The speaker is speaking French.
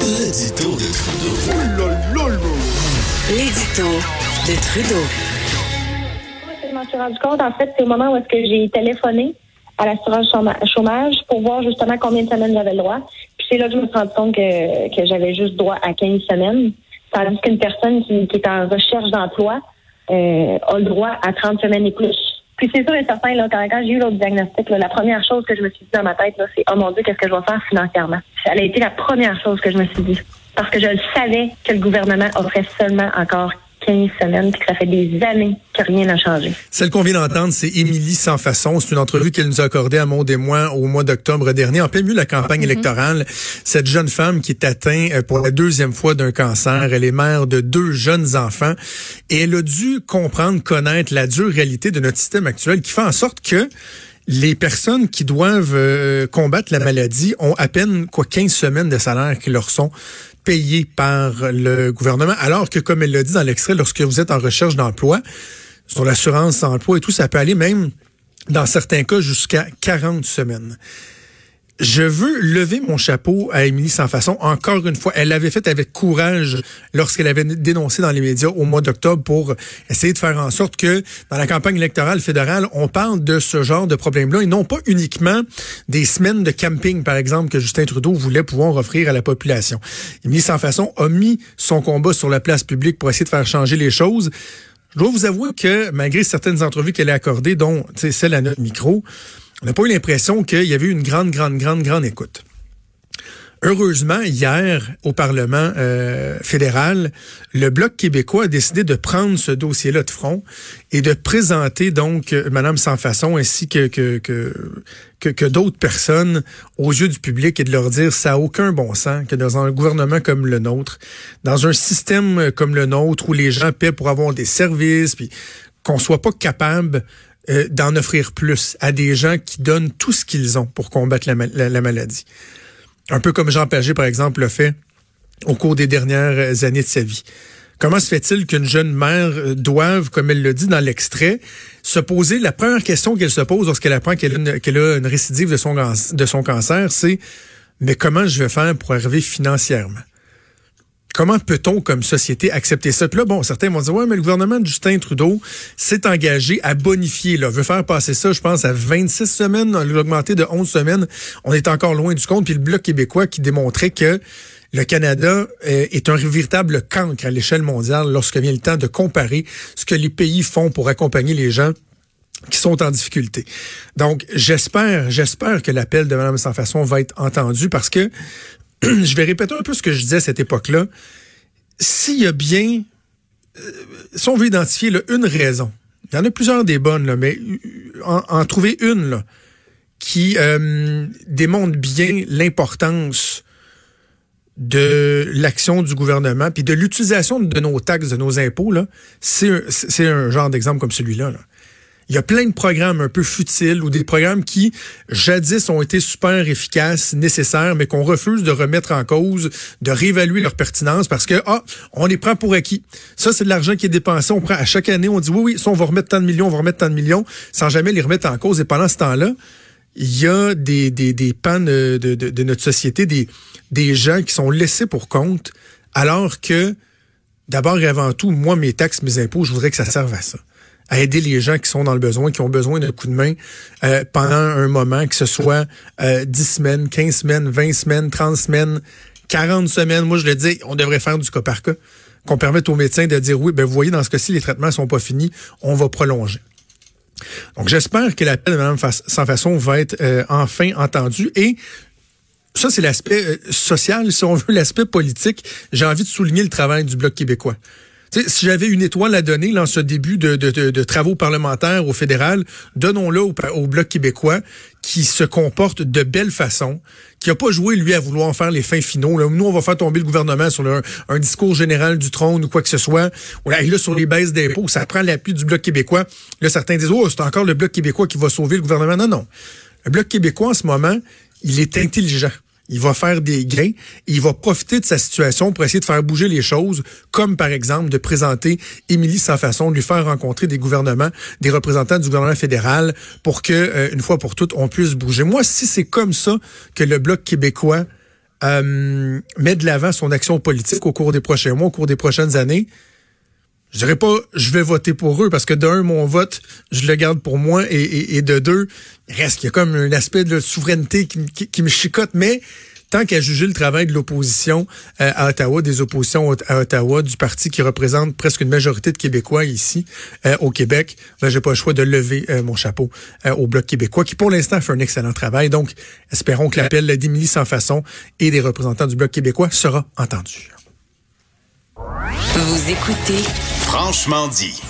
L'édito de Trudeau. L'édito de Trudeau. Je m'en suis rendu compte, en fait, c'est au moment où est-ce que j'ai téléphoné à l'assurance chôma- chômage pour voir justement combien de semaines j'avais le droit. Puis c'est là que je me suis rendu compte que, que j'avais juste droit à 15 semaines. Tandis qu'une personne qui, qui est en recherche d'emploi euh, a le droit à 30 semaines et plus. Puis c'est sûr et certain, là, quand, quand j'ai eu l'autre diagnostic, là, la première chose que je me suis dit dans ma tête, là, c'est Oh mon Dieu, qu'est-ce que je vais faire financièrement? Ça a été la première chose que je me suis dit. Parce que je le savais que le gouvernement offrait seulement encore 15 semaines, puis que ça fait des années que rien n'a changé. Celle qu'on vient d'entendre, c'est Émilie Sans Façon. C'est une entrevue qu'elle nous a accordée à Maud et moi au mois d'octobre dernier, en plein milieu de la campagne électorale. Cette jeune femme qui est atteinte euh, pour la deuxième fois d'un cancer, elle est mère de deux jeunes enfants et elle a dû comprendre, connaître la dure réalité de notre système actuel qui fait en sorte que les personnes qui doivent euh, combattre la maladie ont à peine quoi 15 semaines de salaire qui leur sont payés par le gouvernement, alors que, comme elle l'a dit dans l'extrait, lorsque vous êtes en recherche d'emploi, sur l'assurance emploi et tout, ça peut aller même, dans certains cas, jusqu'à 40 semaines. Je veux lever mon chapeau à Émilie Sans Façon. Encore une fois, elle l'avait fait avec courage lorsqu'elle avait dénoncé dans les médias au mois d'octobre pour essayer de faire en sorte que dans la campagne électorale fédérale, on parle de ce genre de problème-là et non pas uniquement des semaines de camping, par exemple, que Justin Trudeau voulait pouvoir offrir à la population. Émilie Sans Façon a mis son combat sur la place publique pour essayer de faire changer les choses. Je dois vous avouer que malgré certaines entrevues qu'elle a accordées, dont celle à notre micro, on n'a pas eu l'impression qu'il y avait eu une grande, grande, grande, grande écoute. Heureusement, hier, au Parlement euh, fédéral, le Bloc québécois a décidé de prendre ce dossier-là de front et de présenter donc euh, Madame Sans Façon ainsi que, que, que, que, d'autres personnes aux yeux du public et de leur dire ça n'a aucun bon sens que dans un gouvernement comme le nôtre, dans un système comme le nôtre où les gens paient pour avoir des services, puis qu'on soit pas capable euh, d'en offrir plus à des gens qui donnent tout ce qu'ils ont pour combattre la, la, la maladie. Un peu comme Jean Pagé, par exemple, l'a fait au cours des dernières années de sa vie. Comment se fait-il qu'une jeune mère doive, comme elle le dit dans l'extrait, se poser la première question qu'elle se pose lorsqu'elle apprend qu'elle a, une, qu'elle a une récidive de son, de son cancer, c'est mais comment je vais faire pour arriver financièrement? Comment peut-on, comme société, accepter ça? Puis là, bon, certains vont dire, ouais, mais le gouvernement de Justin Trudeau s'est engagé à bonifier, là, veut faire passer ça, je pense, à 26 semaines, l'augmenter de 11 semaines. On est encore loin du compte. Puis le Bloc québécois qui démontrait que le Canada euh, est un véritable cancre à l'échelle mondiale lorsque vient le temps de comparer ce que les pays font pour accompagner les gens qui sont en difficulté. Donc, j'espère, j'espère que l'appel de Mme Sans Façon va être entendu parce que je vais répéter un peu ce que je disais à cette époque-là. S'il y a bien, euh, si on veut identifier une raison, il y en a plusieurs des bonnes, mais en, en trouver une qui euh, démontre bien l'importance de l'action du gouvernement, puis de l'utilisation de nos taxes, de nos impôts, c'est un, genre d'exemple comme celui-là. Là. Il y a plein de programmes un peu futiles ou des programmes qui, jadis, ont été super efficaces, nécessaires, mais qu'on refuse de remettre en cause, de réévaluer leur pertinence parce que, ah, on les prend pour acquis. Ça, c'est de l'argent qui est dépensé. On prend à chaque année, on dit oui, oui, ça, on va remettre tant de millions, on va remettre tant de millions, sans jamais les remettre en cause. Et pendant ce temps-là, il y a des, des, de, de notre société, des, des gens qui sont laissés pour compte, alors que, d'abord et avant tout, moi, mes taxes, mes impôts, je voudrais que ça serve à ça à aider les gens qui sont dans le besoin, qui ont besoin d'un coup de main euh, pendant un moment, que ce soit euh, 10 semaines, 15 semaines, 20 semaines, 30 semaines, 40 semaines. Moi, je le dis, on devrait faire du cas par cas, qu'on permette aux médecins de dire oui, ben vous voyez, dans ce cas-ci, les traitements sont pas finis, on va prolonger. Donc, j'espère que l'appel de Mme Sans Façon va être euh, enfin entendu et ça, c'est l'aspect euh, social. Si on veut l'aspect politique, j'ai envie de souligner le travail du Bloc québécois. Si j'avais une étoile à donner dans ce début de, travaux parlementaires au fédéral, donnons-le au, Bloc québécois qui se comporte de belle façon, qui a pas joué, lui, à vouloir faire les fins finaux. Nous, on va faire tomber le gouvernement sur un, discours général du trône ou quoi que ce soit. Là, et là, sur les baisses d'impôts, ça prend l'appui du Bloc québécois. Là, certains disent, oh, c'est encore le Bloc québécois qui va sauver le gouvernement. Non, non. Le Bloc québécois, en ce moment, il est intelligent. Il va faire des gains. il va profiter de sa situation pour essayer de faire bouger les choses, comme par exemple de présenter Émilie sans façon, de lui faire rencontrer des gouvernements, des représentants du gouvernement fédéral, pour que, euh, une fois pour toutes, on puisse bouger. Moi, si c'est comme ça que le Bloc québécois euh, met de l'avant son action politique au cours des prochains mois, au cours des prochaines années, je dirais pas je vais voter pour eux parce que d'un mon vote je le garde pour moi et, de deux reste qu'il y a comme un aspect de souveraineté qui, me chicote mais tant qu'à juger le travail de l'opposition euh, à Ottawa, des oppositions à Ottawa, du parti qui représente presque une majorité de Québécois ici euh, au Québec, ben, j'ai pas le choix de lever euh, mon chapeau au Bloc québécois, qui pour l'instant fait un excellent travail. Donc, espérons que l'appel d'Émilie Sans Façon et des représentants du Bloc québécois sera entendu. Vous écoutez Franchement dit.